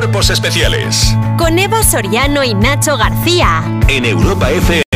Cuerpos Especiales Con Eva Soriano y Nacho García. en Europa FM.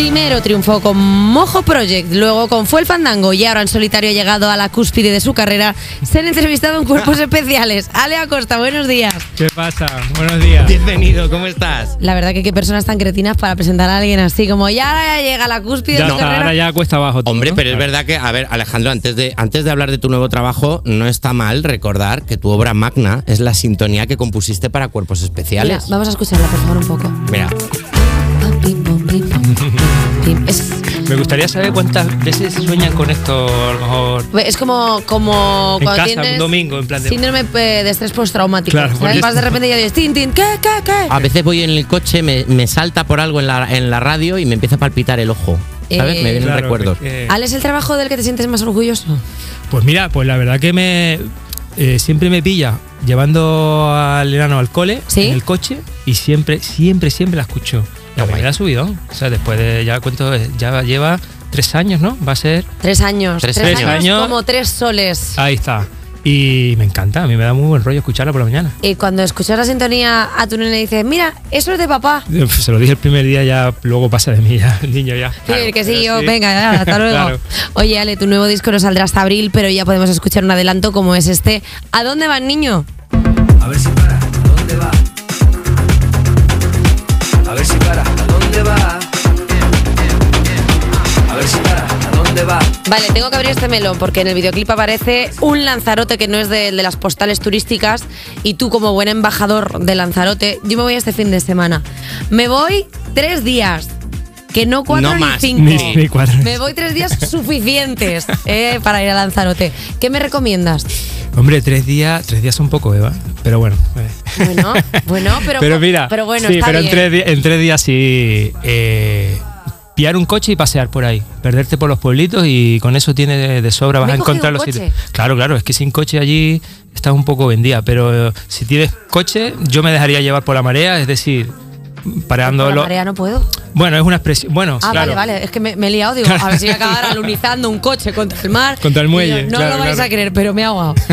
Primero triunfó con Mojo Project, luego con Fue el Fandango y ahora en solitario ha llegado a la cúspide de su carrera. Se han entrevistado en cuerpos especiales. Ale Acosta, buenos días. ¿Qué pasa? Buenos días. Bienvenido, ¿cómo estás? La verdad que qué personas tan cretinas para presentar a alguien así, como ya ahora llega a la cúspide Ya de su está, carrera. ahora ya cuesta abajo. todo, Hombre, ¿no? pero es verdad que, a ver, Alejandro, antes de, antes de hablar de tu nuevo trabajo, no está mal recordar que tu obra magna es la sintonía que compusiste para Cuerpos Mira, Especiales. vamos a escucharla, por favor, un poco. Mira, Me gustaría saber cuántas veces sueñan con esto, a lo mejor. es como, como En cuando casa, tienes un domingo, en plan de- síndrome eh, de estrés postraumático. Claro, ¿sabes? porque- Vas de repente y ya dices, tin, tin, ¿qué, qué, qué? a veces voy en el coche, me, me salta por algo en la, en la radio y me empieza a palpitar el ojo. ¿Sabes? Eh, me vienen Claro, recuerdos. que- ¿Ale es el trabajo del que te sientes más orgulloso? Pues mira, pues la verdad que me eh, siempre me pilla llevando al enano al cole ¿Sí? en el coche y siempre, siempre, siempre la escucho. La primera subidón. O sea, después de ya cuento, ya lleva tres años, ¿no? Va a ser. Tres años. Tres Tres, años. como tres soles. Ahí está. Y me encanta, a mí me da muy buen rollo escucharla por la mañana. Y cuando escuchas la sintonía a tu nene dices, mira, eso es de papá. Se lo dije el primer día, ya luego pasa de mí, ya, el niño ya. Sí, que sí, yo, venga, ya, hasta luego. Claro. Oye, Ale, tu nuevo disco no saldrá hasta abril, pero ya podemos escuchar un adelanto como es este. ¿A dónde va el niño? A ver si para, ¿a dónde va? A ver si para, ¿a dónde va? A ver si para, ¿a dónde va? Vale, tengo que abrir este melón porque en el videoclip aparece un Lanzarote que no es de, de las postales turísticas y tú como buen embajador de Lanzarote, yo me voy este fin de semana. Me voy tres días, que no cuatro No ni más. cinco. Ni, ni cuatro. Me voy tres días suficientes eh, para ir a Lanzarote. ¿Qué me recomiendas? Hombre, tres días, tres días son poco, Eva. Pero bueno. eh. Bueno, bueno, pero, pero mira, pero bueno, sí, está pero bien. En, tres, en tres días sí. eh, pillar un coche y pasear por ahí, perderte por los pueblitos y con eso tiene de, de sobra, vas ¿Me a encontrar los sitios. Claro, claro, es que sin coche allí estás un poco vendida, pero eh, si tienes coche, yo me dejaría llevar por la marea, es decir, pareando Por la lo- marea no puedo. Bueno, es una expresión. Bueno, Ah, claro. vale, vale. Es que me, me he liado. Digo, a ver si voy a acabar alunizando un coche contra el mar. Contra el muelle, yo, no claro, lo vais claro. a creer, pero me ha ahogado.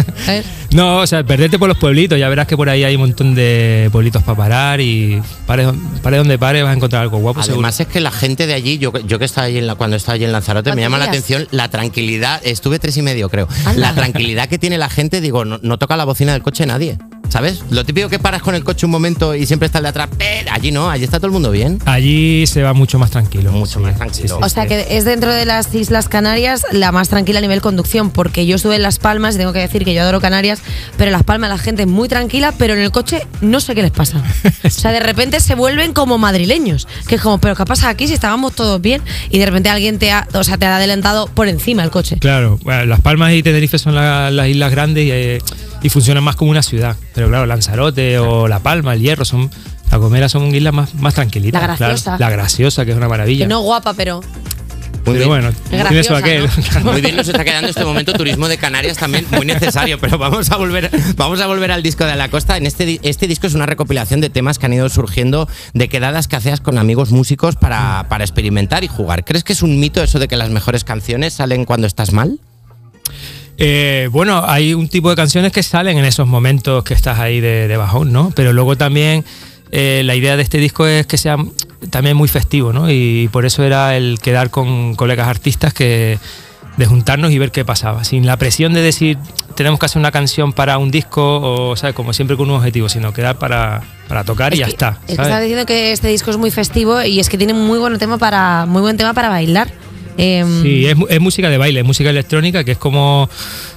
No, o sea, perderte por los pueblitos, ya verás que por ahí hay un montón de pueblitos para parar y pare, pare donde pare vas a encontrar algo guapo seguro. Además es que la gente de allí, yo, yo que estaba allí en la, cuando estaba allí en Lanzarote, me ¿Cuántos llama la atención la tranquilidad, estuve tres y medio creo, Anda. la tranquilidad que tiene la gente, digo, no, no toca la bocina del coche nadie, ¿sabes? Lo típico que paras con el coche un momento y siempre está el de atrás, pero allí no, allí está todo el mundo bien. Allí se va mucho más tranquilo. Mucho más tranquilo. O sea que es dentro de las Islas Canarias la más tranquila a nivel conducción, porque yo estuve en Las Palmas y tengo que decir que yo adoro Canarias, pero en Las Palmas la gente es muy tranquila, pero en el coche no sé qué les pasa. O sea, de repente se vuelven como madrileños, que es como, pero ¿qué pasa aquí si estábamos todos bien? Y de repente alguien te ha, o sea, te ha adelantado por encima el coche. Claro, bueno, Las Palmas y Tenerife son la- las islas grandes y, eh, y funcionan más como una ciudad. Pero claro, Lanzarote o La Palma, El Hierro, son La Gomera son islas más, más tranquilitas. La claro. Graciosa. La graciosa, que es una maravilla. Que no guapa, pero Muy pero bien. bueno, Es graciosa, aquel. ¿no? Muy bien nos está quedando este momento turismo de Canarias también muy necesario, pero vamos a volver, vamos a volver al disco de la costa. En este, este disco es una recopilación de temas que han ido surgiendo de quedadas que hacías con amigos músicos para, para experimentar y jugar. ¿Crees que es un mito eso de que las mejores canciones salen cuando estás mal? Eh, bueno, hay un tipo de canciones que salen en esos momentos que estás ahí de, de bajón, ¿no? Pero luego también eh, la idea de este disco es que sea también muy festivo, ¿no? Y por eso era el quedar con colegas artistas que de juntarnos y ver qué pasaba, sin la presión de decir tenemos que hacer una canción para un disco o, ¿sabes? Como siempre con un objetivo, sino quedar para, para tocar y ya que- está. Es que ¿sabes? estás diciendo que este disco es muy festivo y es que tiene muy buen tema para, muy buen tema para bailar. Em, Sí, es, es música de baile, es música electrónica, que es como.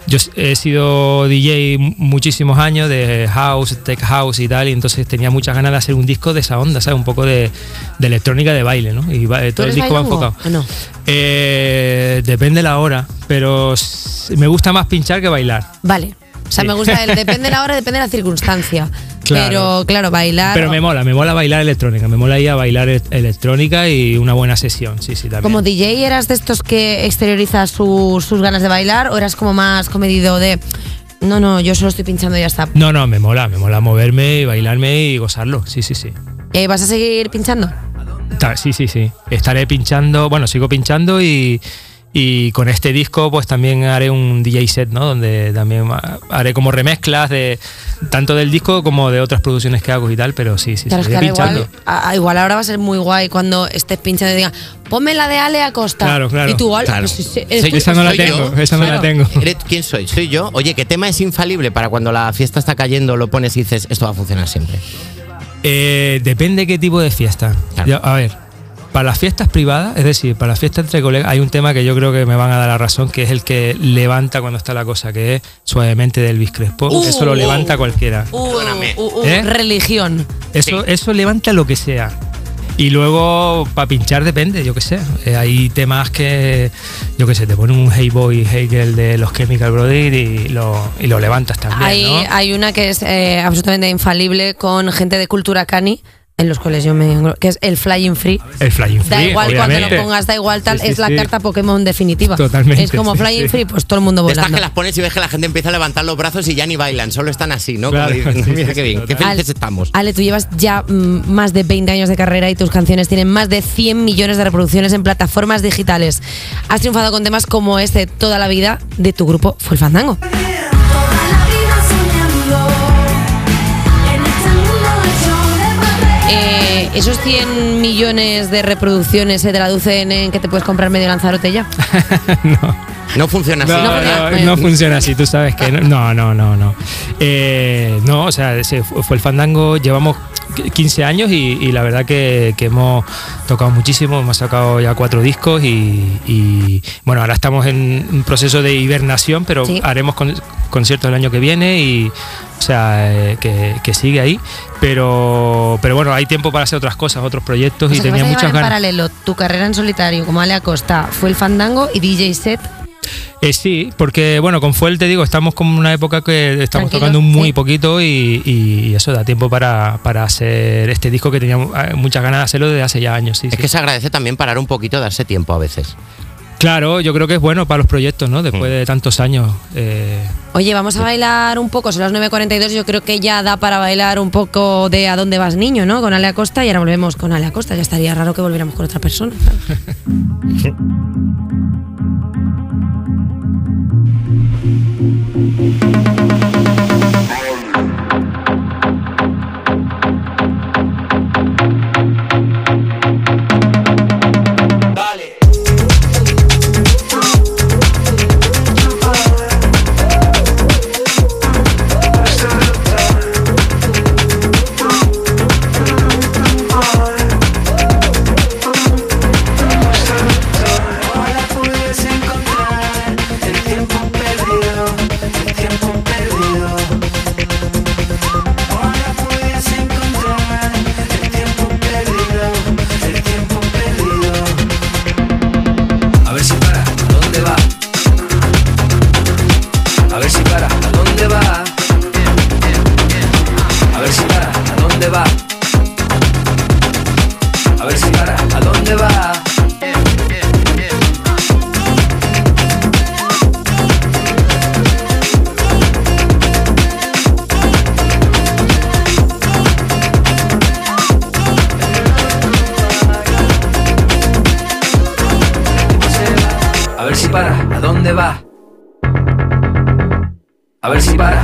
Yo he sido DJ mu- muchísimos años de house, tech house y tal, y entonces tenía muchas ganas de hacer un disco de esa onda, ¿sabes? Un poco de, de electrónica de baile, ¿no? Y va- ¿tú todo el disco va enfocado. ¿O no? Eh, depende la hora, pero me gusta más pinchar que bailar. Vale. O sea, Sí. me gusta el depende de la hora, depende de la circunstancia. Claro. Pero claro, bailar. Pero me mola, me mola bailar electrónica, me mola ir a bailar e- electrónica y una buena sesión, sí, sí, también. Como DJ, ¿eras de estos que exteriorizas su- sus ganas de bailar o eras como más comedido de no, no, yo solo estoy pinchando y ya está? No, no, me mola, me mola moverme y bailarme y gozarlo, sí, sí, sí. ¿Y vas a seguir pinchando? Sí, sí, sí. Estaré pinchando, bueno, sigo pinchando y, Y con este disco, pues también haré un DJ set, ¿no? Donde también haré como remezclas de tanto del disco como de otras producciones que hago y tal, pero sí, sí, Claro, es seguiré que ahora pinchando. igual, a- igual ahora va a ser muy guay cuando estés pinchando y digan, ponme la de Ale Acosta. Claro, claro. Y tú, "Ala, Claro. pues sí, sí, Esa no la soy yo. tengo, esa no la Claro. tengo. ¿Eres- ¿Quién soy? ¿Soy yo? Oye, ¿qué tema es infalible para cuando la fiesta está cayendo, lo pones y dices, esto va a funcionar siempre? Eh, depende qué tipo de fiesta. Claro. Ya, a ver, para las fiestas privadas, es decir, para las fiestas entre colegas, hay un tema que yo creo que me van a dar la razón, que es el que levanta cuando está la cosa, que es suavemente del Elvis Crespo. Uh, eso lo uh. levanta cualquiera. Uh, uh, uh, ¿Eh? Religión. Eso, eso levanta lo que sea. Y luego, para pinchar depende, yo qué sé. Eh, hay temas que, yo qué sé, te ponen un Hey Boy, Hey Girl de los Chemical Brothers y lo, y lo levantas también, Hay, ¿no? hay una que es eh, absolutamente infalible con gente de cultura cani, en los cuales yo me englo- que es el Flying Free. El Flying Da Free, igual obviamente. cuando lo pongas, da igual tal, Sí, sí, es la sí. carta Pokémon definitiva. Totalmente, Es como Flying sí. Free, pues todo el mundo De estas volando. que las pones y ves que la gente empieza a levantar los brazos y ya ni bailan, solo están así, ¿no? Claro, mira sí, qué sí, bien, qué felices estamos. Ale, tú llevas ya mm, más de 20 años de carrera y tus canciones tienen más de 100 millones de reproducciones en plataformas digitales. Has triunfado con temas como este toda la vida de tu grupo Fue el Fandango. Eh, ¿Esos 100 millones de reproducciones se traducen en que te puedes comprar medio Lanzarote ya? No funciona así. No, No, no, ¿verdad? no funciona así, tú sabes que no, no, no, no. No, Eh, no o sea, fue el fandango, llevamos 15 años y, y la verdad que, que hemos tocado muchísimo, hemos sacado ya cuatro discos y, y, bueno, ahora estamos en un proceso de hibernación, pero Sí. haremos con- conciertos el año que viene y, o sea, eh, que, que sigue ahí, pero, pero bueno, hay tiempo para hacer otras cosas, otros proyectos O y sea, tenía muchas en ganas. paralelo tu carrera en solitario como Ale Acosta, Fue el Fandango y DJ Set. Eh, sí, porque bueno, con Fuel te digo, estamos con una época que estamos tocando muy sí. poquito y, y eso da tiempo para, para hacer este disco que teníamos eh, muchas ganas de hacerlo desde hace ya años. Sí, Es sí. que se agradece también parar un poquito, darse tiempo a veces. Claro, yo creo que es bueno para los proyectos, ¿no? Después Mm. de tantos años. eh, Oye, vamos a bailar un poco, son las 9.42, yo creo que ya da para bailar un poco de ¿A dónde vas niño? ¿no? Con Ale Acosta y ahora volvemos con Ale Acosta, ya estaría raro que volviéramos con otra persona. claro. Ahora A ver si para,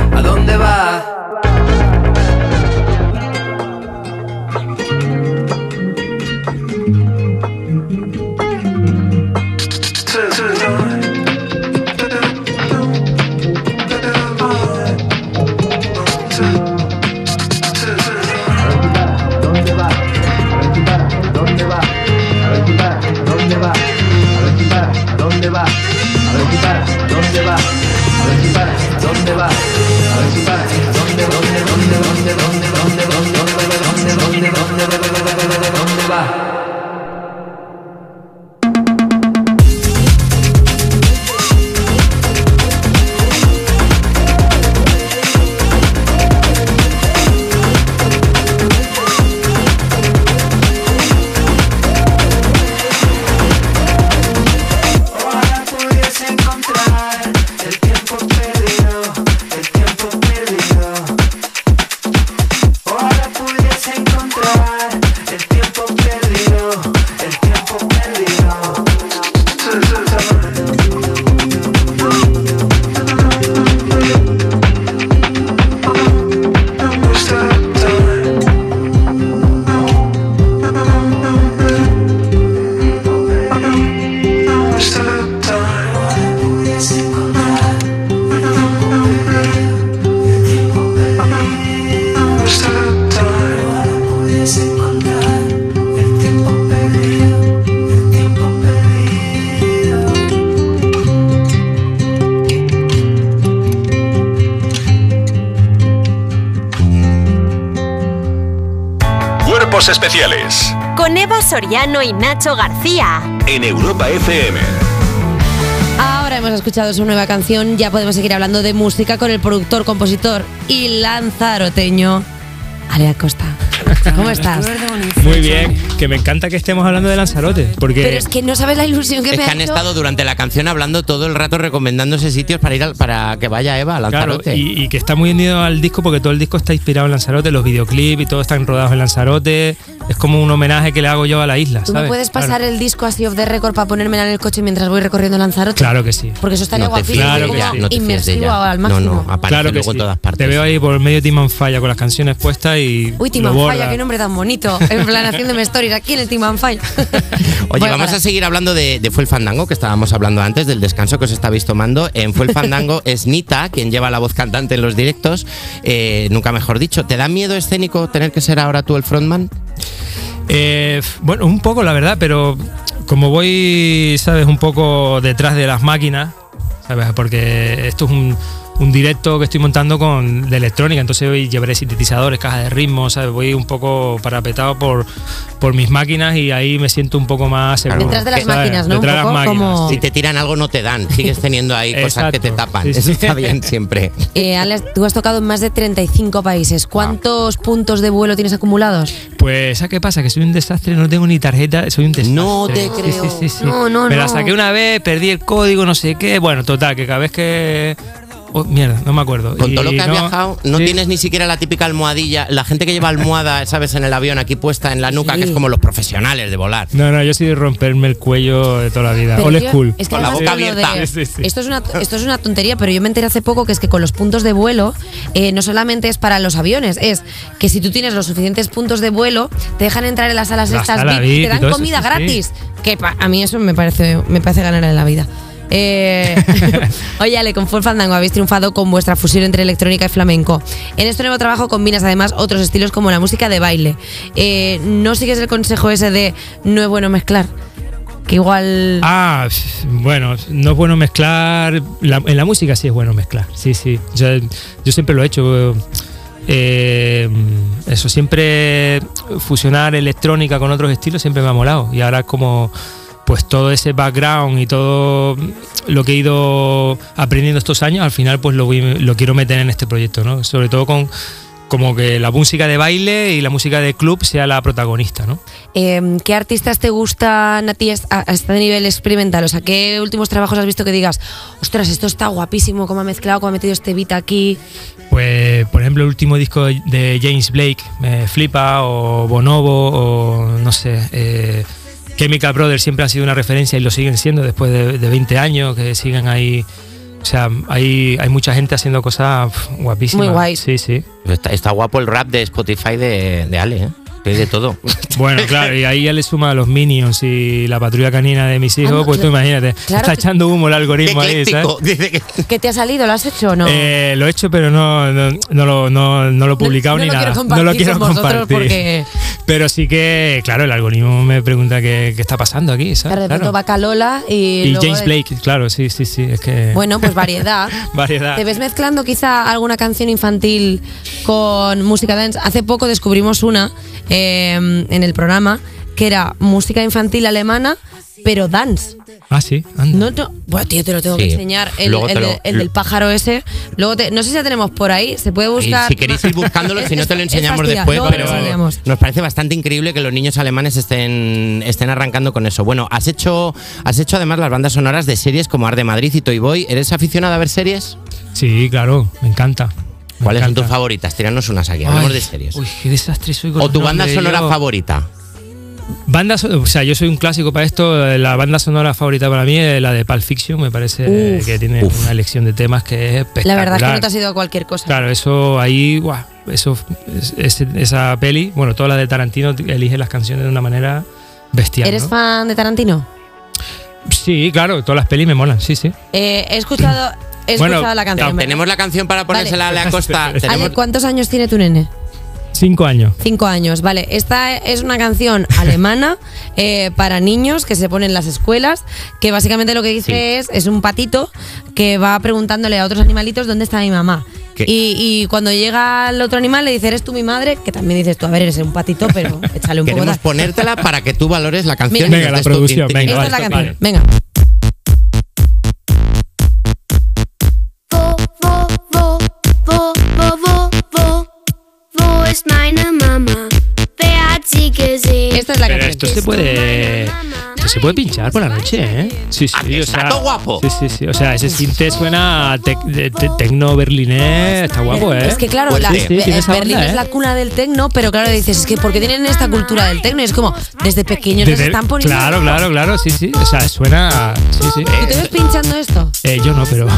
Cuerpos Especiales Con Eva Soriano y Nacho García. en Europa FM. Ahora hemos escuchado su nueva canción, ya podemos seguir hablando de música con el productor, compositor y lanzaroteño, Ale Acosta. ¿Cómo estás? Muy bien, que me encanta que estemos hablando de Lanzarote, porque Pero es que no sabes la ilusión que Es me que ha han hecho. estado durante la canción hablando todo el rato recomendándose sitios para ir al- para que vaya Eva a Claro, Lanzarote. y, y que está muy unido al disco porque todo el disco está inspirado en Lanzarote, los videoclips y todo están rodados en Lanzarote. Es como un homenaje que le hago yo a la isla. ¿Tú me puedes pasar Claro. el disco así off the record para ponérmela en el coche mientras voy recorriendo Lanzarote? Claro que sí. Porque eso estaría no guapísimo. Claro que sí. no te fíes de inmersivo ella. al máximo. No, no, aparece Claro que luego sí. en todas partes. Te veo ahí por medio Team Falla con las canciones puestas y. Uy, Timan. Falla, qué nombre tan bonito. En plan, haciéndome stories aquí en el Timan Falla. Oye, Bueno, vamos para. a seguir hablando de, de Fue el Fandango, que estábamos hablando antes, del descanso que os estabais tomando. En Fue el Fandango es Nita, quien lleva la voz cantante en los directos. Eh, nunca mejor dicho. ¿Te da miedo escénico tener que ser ahora tú el frontman? Eh, bueno, un poco la verdad, pero como voy, sabes, un poco detrás de las máquinas, sabes, porque esto es un, un directo que estoy montando con de electrónica, entonces hoy llevaré sintetizadores, cajas de ritmo, sabes, voy un poco parapetado por, por mis máquinas y ahí me siento un poco más seguro. Detrás de las ¿sabes? máquinas, ¿no? Detrás de las máquinas, como- sí. Si te tiran algo, no te dan. Sigues teniendo ahí cosas que te tapan. Sí, sí. Eso está bien siempre. Eh, Alex, tú has tocado en más de 35 países. ¿Cuántos puntos de vuelo tienes acumulados? Pues, ¿sabes qué pasa? Que soy un desastre, no tengo ni tarjeta, soy un desastre. No te Sí, creo. sí, sí, sí. No, no, Me la no. saqué una vez, perdí el código, no sé qué. Bueno, total, que cada vez que. Oh, mierda, no me acuerdo. Con Y todo lo que has no- viajado, no sí. tienes ni siquiera la típica almohadilla. La gente que lleva almohada, ¿sabes? En el avión aquí puesta en la nuca, Sí. que es como los profesionales de volar. No, no, yo soy de romperme el cuello de toda la vida. Yo- school. es que Con la boca abierta. de- Sí, sí, sí. Esto, es una, esto es una tontería, pero yo me enteré hace poco que es que con los puntos de vuelo eh, no solamente es para los aviones, es que si tú tienes los suficientes puntos de vuelo, te dejan entrar en las salas La estas sala VIP, VIP y te dan comida gratis. Que pa- a mí eso me parece, me parece ganar en la vida. Eh, oye, Ale, con Full Fandango habéis triunfado con vuestra fusión entre electrónica y flamenco. En este nuevo trabajo combinas además otros estilos como la música de baile. Eh, ¿No sigues el consejo ese de no es bueno mezclar? Que igual... Ah, bueno, no es bueno mezclar. la- en la música sí es bueno mezclar. Sí, sí. Yo, yo siempre lo he hecho. Eh, eso, siempre fusionar electrónica con otros estilos siempre me ha molado. Y ahora como pues todo ese background y todo lo que he ido aprendiendo estos años, al final pues lo, voy- lo quiero meter en este proyecto, ¿no? Sobre todo con como que la música de baile y la música de club sea la protagonista, ¿no? Eh, ¿Qué artistas te gustan a ti a, a este nivel experimental? O sea, ¿qué últimos trabajos has visto que digas, ostras, esto está guapísimo, cómo ha mezclado, cómo ha metido este beat aquí? Pues, por ejemplo, el último disco de James Blake me flipa, o Bonobo, o no sé. eh, Chemical Brothers siempre han sido una referencia y lo siguen siendo después de, de 20 años, que siguen ahí. O sea, hay, hay mucha gente haciendo cosas guapísimas. Muy guays. Sí, sí. Está, está guapo el rap de Spotify de, de Ale, ¿eh? Que hay de todo. Bueno, claro, y ahí ya le suma a los Minions y la patrulla canina de mis hijos, Ah, no, pues tú imagínate. Claro está que- echando humo el algoritmo ahí, ¿sabes? ¿Qué te ha salido? ¿Lo has hecho o no? Eh, lo he hecho, pero no, no, no lo, no, no lo he publicado no ni nada. no lo compartir quiero con vosotros compartir. porque- Pero sí que, claro, el algoritmo me pregunta qué, qué está pasando aquí. ¿sabes? de Claro. va Calola y. Y luego James Blake, claro, sí, sí, sí. Es que. Bueno, pues variedad. variedad. ¿Te ves mezclando quizá alguna canción infantil con música dance? Hace poco descubrimos una eh, en el programa que era música infantil alemana, pero dance. Ah, sí, anda. No, no, bueno, tío, te lo tengo que enseñar. El, el lo- de- el del pájaro ese. Luego te- no sé si la tenemos por ahí. Se puede Y buscar. si queréis ir buscándolo, si no te lo enseñamos es después, pero lo nos parece bastante increíble que los niños alemanes estén, estén arrancando con eso. Bueno, has hecho, has hecho además las bandas sonoras de series como Ar de Madrid y Toy Boy. ¿Eres aficionado a ver series? Sí, claro, me encanta. Me ¿Cuáles son tus favoritas? Tíranos unas aquí, hablamos Ay, de series. Uy, qué desastre soy con o tu banda sonora yo- favorita. Banda, so- o sea, yo soy un clásico para esto. La banda sonora favorita para mí es la de Pulp Fiction. Me parece Uf. que tiene Uf. una elección de temas que es La espectacular. verdad es que no te has ido a cualquier cosa. Claro, eso ahí, guau, eso, es- es- esa peli, bueno, toda la de Tarantino elige las canciones de una manera bestial. ¿Eres ¿no? fan de Tarantino? Sí, claro, todas las pelis me molan, sí, sí. Eh, he escuchado, he Bueno, escuchado la canción. ¿verdad? Tenemos la canción para ponérsela Vale. a la costa. Ale, ¿cuántos años tiene tu nene? Cinco años. Cinco años, vale. Esta es una canción alemana eh, para niños que se pone en las escuelas, que básicamente lo que dice Sí. es, es un patito que va preguntándole a otros animalitos dónde está mi mamá. Y, y cuando llega el otro animal le dice, eres tú mi madre, que también dices tú, a ver, eres un patito, pero échale un poco Queremos ponértela para que tú valores la canción. Mira. Venga, la producción, venga, Esta vale, es la canción, vale. venga. just mine mama. Esta es la Pero canción. esto se puede. Esto se puede pinchar por la noche, ¿eh? Sí, sí. Ah, que o está sea, todo guapo. Sí, sí, sí. O sea, ese cinte suena a tec- de- de- tecno berlinés. Está guapo, ¿eh? Es que claro, Pues la- sí, sí, Be- tiene esa Berlín onda, es ¿eh? la cuna del tecno, pero claro, dices, es que porque tienen esta cultura del tecno? Y es como, desde pequeños les Desde- están poniendo... Claro, claro, claro. Sí, sí. O sea, suena. Sí, sí. ¿Tú te ves pinchando esto? Eh, yo no, pero.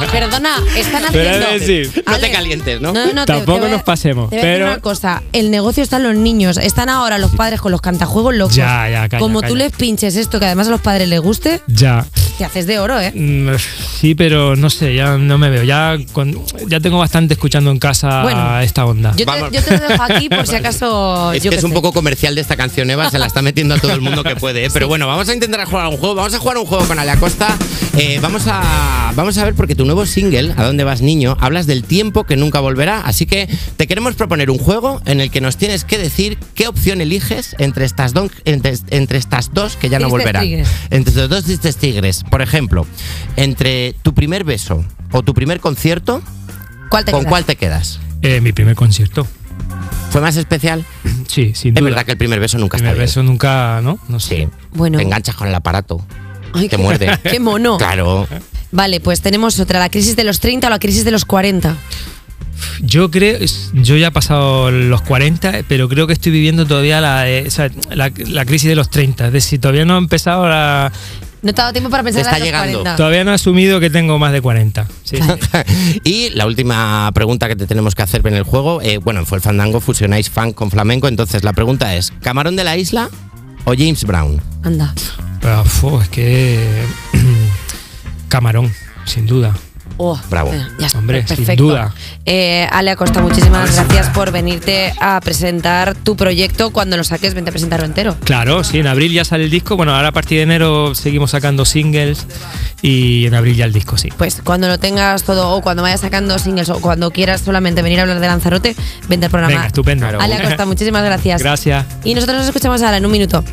No, perdona, están Pero haciendo... es decir, No te Ale, calientes, ¿no? No, no, te- Tampoco te voy a- nos pasemos, te voy a decir pero- una cosa, el negocio está en los niños, están ahora los padres con los cantajuegos locos. Ya, ya, calla, Como tú les pinches esto, que además a los padres les guste, ya. te haces de oro, ¿eh? Mm, Sí, pero no sé, ya no me veo. Ya, con- ya tengo bastante escuchando en casa Bueno, esta onda. Yo te, yo te lo dejo aquí por si acaso... Es yo que es un sé. poco comercial de esta canción, Eva, se la está metiendo a todo el mundo que puede. ¿eh? Pero bueno, vamos a intentar jugar a un juego. Vamos a jugar a un juego con Ale Acosta. Eh, vamos, a, vamos a ver, porque tu nuevo single, ¿A dónde vas, niño? Hablas del tiempo que nunca volverá. Así que te queremos proponer un juego en el que nos tienes que decir qué opción eliges entre estas, don- entre, entre estas dos que ya no volverán. tigres. Entre los dos tristes tigres. Por ejemplo, entre tu primer beso o tu primer concierto, ¿Cuál te ¿con quedas? cuál te quedas? Eh, mi primer concierto. ¿Fue más especial? Sí, sin Es duda. verdad que el primer beso nunca primer está bien. beso nunca, ¿no? No sé. Sí. Bueno. Te enganchas con el aparato. Ay, te qué- muerde. ¡Qué mono! Claro. Vale, pues tenemos otra, la crisis de los 30 o la crisis de los 40. Yo creo, yo ya he pasado los 40, pero creo que estoy viviendo todavía la, o sea, la, la crisis de los 30. Es decir, todavía no he empezado la, No te ha dado tiempo para pensar Te está en los llegando. 40. todavía no he asumido que tengo más de 40. Sí, sí. y la última pregunta que te tenemos que hacer en el juego, eh, bueno, fue el fandango, fusionáis funk con flamenco, entonces la pregunta es, ¿Camarón de la Isla o James Brown? Anda. Pero, fu, es que camarón, sin duda. Oh, Bravo. eh, ya está, Hombre, sin duda. Eh, Ale Acosta, muchísimas gracias por venirte a presentar tu proyecto. Cuando lo saques, vente a presentarlo entero. Claro, sí, en abril ya sale el disco. Bueno, ahora a partir de enero seguimos sacando singles y en abril ya el disco, sí. Pues cuando lo tengas todo, o cuando vayas sacando singles, o cuando quieras solamente venir a hablar de Lanzarote, vente al programa. Venga, estupendo. Ale Acosta, muchísimas gracias. Gracias. Y nosotros nos escuchamos ahora en un minuto.